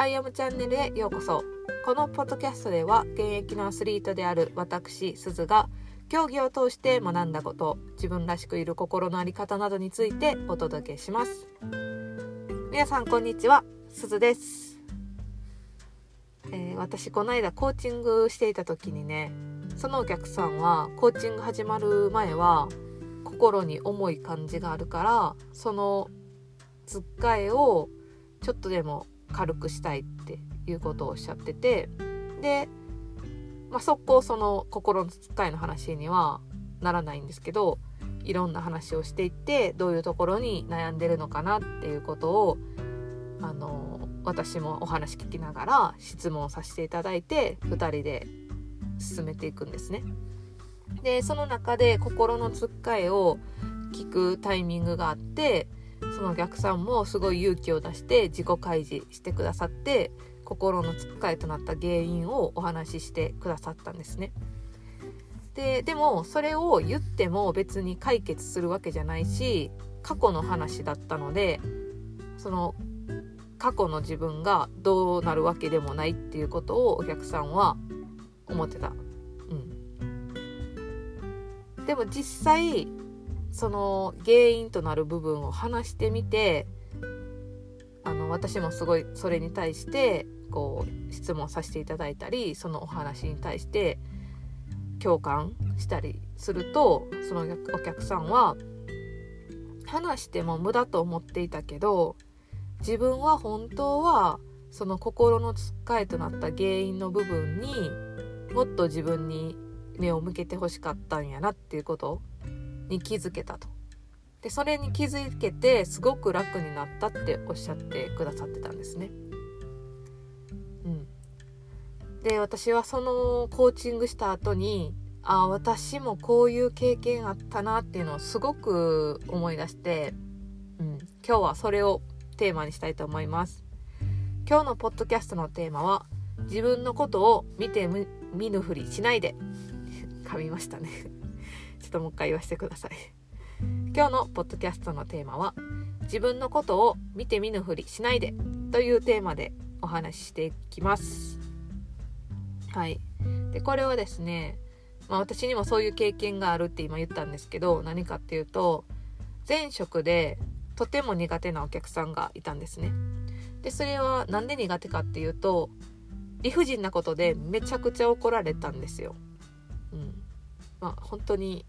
アイアムチャンネルへようこそ。このポッドキャストでは現役のアスリートである私鈴が競技を通して学んだこと自分らしくいる心の在り方などについてお届けします。皆さんこんにちは鈴です、えー、私この間コーチングしていた時にねそのお客さんはコーチング始まる前は心に重い感じがあるからそのつっかえをちょっとでも軽くしたいっていうことをおっしゃっててで、まあ、速攻その心のつっかえの話にはならないんですけどいろんな話をしていってどういうところに悩んでるのかなっていうことをあの私もお話聞きながら質問させていただいて2人で進めていくんですね。でその中で心のつっかえを聞くタイミングがあってそのお客さんもすごい勇気を出して自己開示してくださって心のつっかえとなった原因をお話ししてくださったんですね。ででもそれを言っても別に解決するわけじゃないし過去の話だったのでその過去の自分がどうなるわけでもないっていうことをお客さんは思ってたうんでも実際その原因となる部分を話してみてあの私もすごいそれに対してこう質問させていただいたりそのお話に対して共感したりするとそのお客さんは話しても無駄と思っていたけど自分は本当はその心のつっかえとなった原因の部分にもっと自分に目を向けてほしかったんやなっていうことに気づけたと。でそれに気づけてすごく楽になったっておっしゃってくださってたんですね。うん、で私はそのコーチングした後にあ私もこういう経験あったなっていうのをすごく思い出して、うん、今日はそれをテーマにしたいと思います。今日のポッドキャストのテーマは自分のことを見て見ぬふりしないで噛みましたねちょっともう一回言わせてください。今日のポッドキャストのテーマは自分のことを見て見ぬふりしないでというテーマでお話ししていきます。はい。でこれはですねまあ、私にもそういう経験があるって今言ったんですけど何かっていうと前職でとても苦手なお客さんがいたんですね。でそれは何で苦手かっていうと理不尽なことでめちゃくちゃ怒られたんですよ。うん。まあ本当に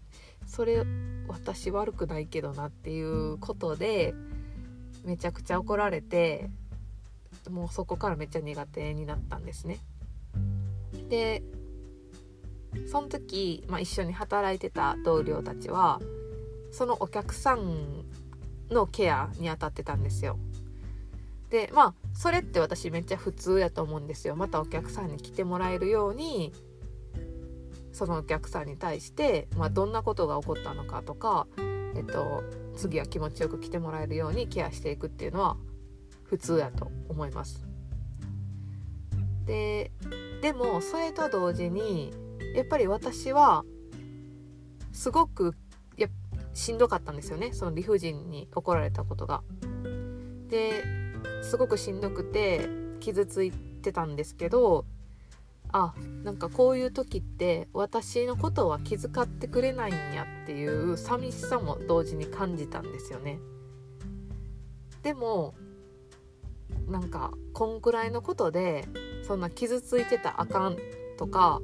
それ私悪くないけどなっていうことでめちゃくちゃ怒られてもうそこからめっちゃ苦手になったんですね。でその時、まあ、一緒に働いてた同僚たちはそのお客さんのケアに当たってたんですよ。でまあそれって私めっちゃ普通やと思うんですよ。またお客さんに来てもらえるようにそのお客さんに対して、まあ、どんなことが起こったのかとか、えっと、次は気持ちよく来てもらえるようにケアしていくっていうのは普通やと思います。ででもそれと同時にやっぱり私はすごくやしんどかったんですよねその理不尽に怒られたことが。ですごくしんどくて傷ついてたんですけどあなんかこういう時って私のことは気遣ってくれないんやっていう寂しさも同時に感じたんですよねでもなんかこんくらいのことでそんな傷ついてたあかんとか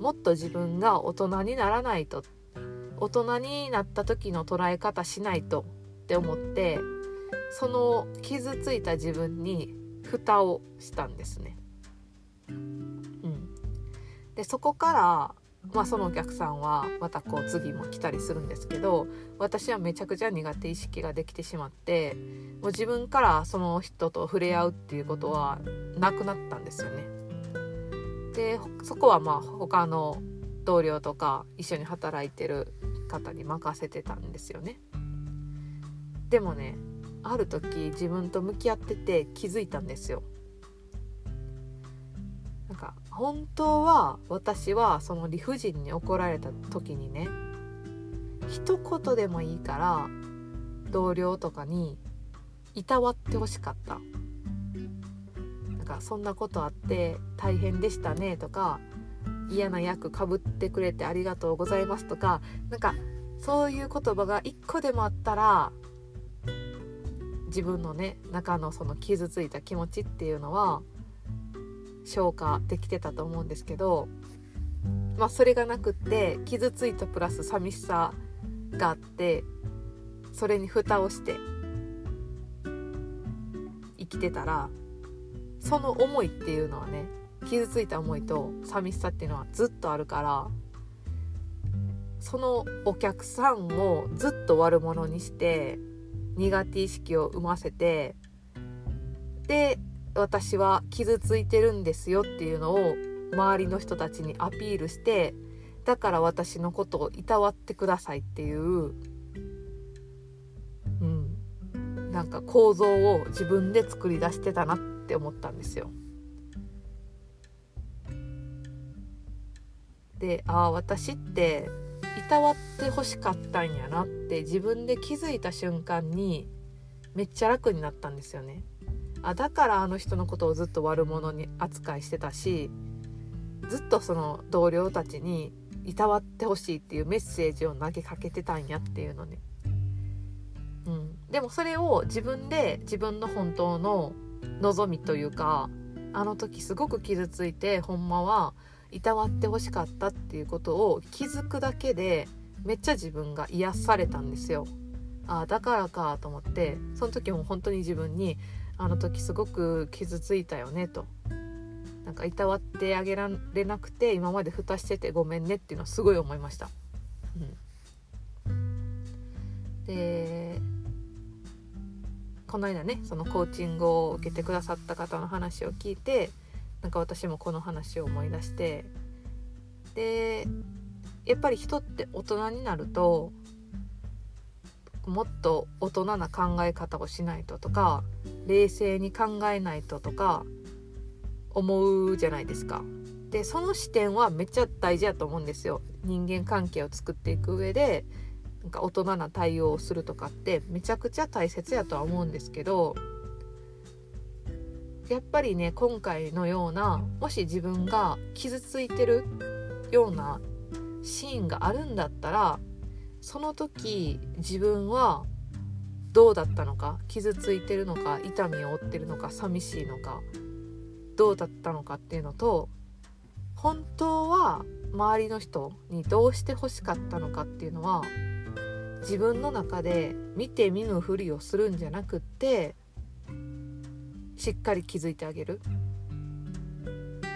もっと自分が大人にならないと大人になった時の捉え方しないとって思ってその傷ついた自分に蓋をしたんですね。でそこからまあ、そのお客さんはまたこう次も来たりするんですけど私はめちゃくちゃ苦手意識ができてしまってもう自分からその人と触れ合うっていうことはなくなったんですよね。でそこはまあ他の同僚とか一緒に働いてる方に任せてたんですよね。でもねある時自分と向き合ってて気づいたんですよ。なんか本当は私はその理不尽に怒られた時にね一言でもいいから同僚とかにいたわってほしかった。なんかそんなことあって大変でしたねとか嫌な役かぶってくれてありがとうございますとかなんかそういう言葉が一個でもあったら自分のね中のその傷ついた気持ちっていうのは消化できてたと思うんですけどまあそれがなくって傷ついたプラス寂しさがあってそれに蓋をして生きてたらその思いっていうのはね傷ついた思いと寂しさっていうのはずっとあるからそのお客さんをずっと悪者にして苦手意識を生ませてで私は傷ついてるんですよっていうのを周りの人たちにアピールしてだから私のことをいたわってくださいっていううんなんか構造を自分で作り出してたなって思ったんですよ。でああ私っていたわってほしかったんやなって自分で気づいた瞬間にめっちゃ楽になったんですよね。あだからあの人のことをずっと悪者に扱いしてたしずっとその同僚たちにいたわってほしいっていうメッセージを投げかけてたんやっていうのね。うん、でもそれを自分で自分の本当の望みというかあの時すごく傷ついてほんまはいたわってほしかったっていうことを気づくだけでめっちゃ自分が癒されたんですよ。ああだからかと思ってその時も本当に自分にあの時すごく傷ついたよねとなんかいたわってあげられなくて今まで蓋しててごめんねっていうのはすごい思いました。うん、でこの間ねそのコーチングを受けてくださった方の話を聞いてなんか私もこの話を思い出してでやっぱり人って大人になるともっと大人な考え方をしないととか冷静に考えないととか思うじゃないですか。でその視点はめっちゃ大事やと思うんですよ。人間関係を作っていく上でなんか大人な対応をするとかってめちゃくちゃ大切やとは思うんですけどやっぱりね今回のようなもし自分が傷ついてるようなシーンがあるんだったらその時自分はどうだったのか？傷ついてるのか？痛みを負ってるのか？寂しいのか？どうだったのかっていうのと本当は周りの人にどうして欲しかったのかっていうのは自分の中で見て見ぬふりをするんじゃなくってしっかり気づいてあげる。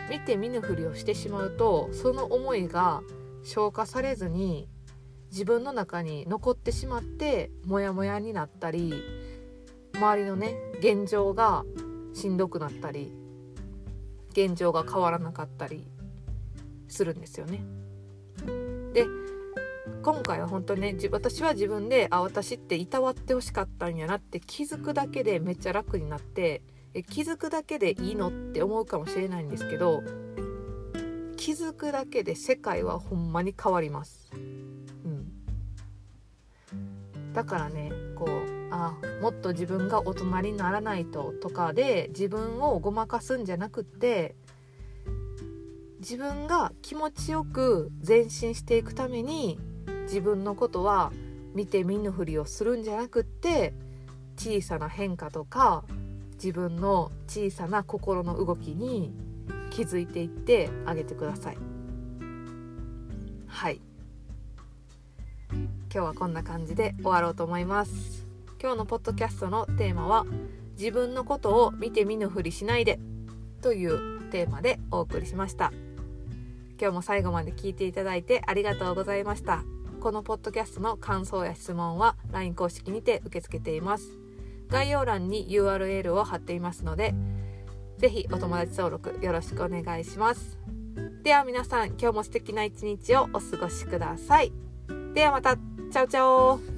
見て見ぬふりをしてしまうとその思いが消化されずに自分の中に残ってしまってモヤモヤになったり周りのね現状がしんどくなったり現状が変わらなかったりするんですよね。で今回は本当ね私は自分であ私っていたわってほしかったんやなって気づくだけでめっちゃ楽になってえ気づくだけでいいのって思うかもしれないんですけど気づくだけで世界はほんまに変わります。だからねこうあもっと自分が大人にならないととかで自分をごまかすんじゃなくって自分が気持ちよく前進していくために自分のことは見て見ぬふりをするんじゃなくって小さな変化とか自分の小さな心の動きに気づいていってあげてください。今日はこんな感じで終わろうと思います。今日のポッドキャストのテーマは自分のことを見て見ぬふりしないでというテーマでお送りしました。今日も最後まで聞いていただいてありがとうございました。このポッドキャストの感想や質問は LINE 公式にて受け付けています。概要欄に URL を貼っていますので是非お友達登録よろしくお願いします。では皆さん今日も素敵な一日をお過ごしください。ではまた。チャオチャオ。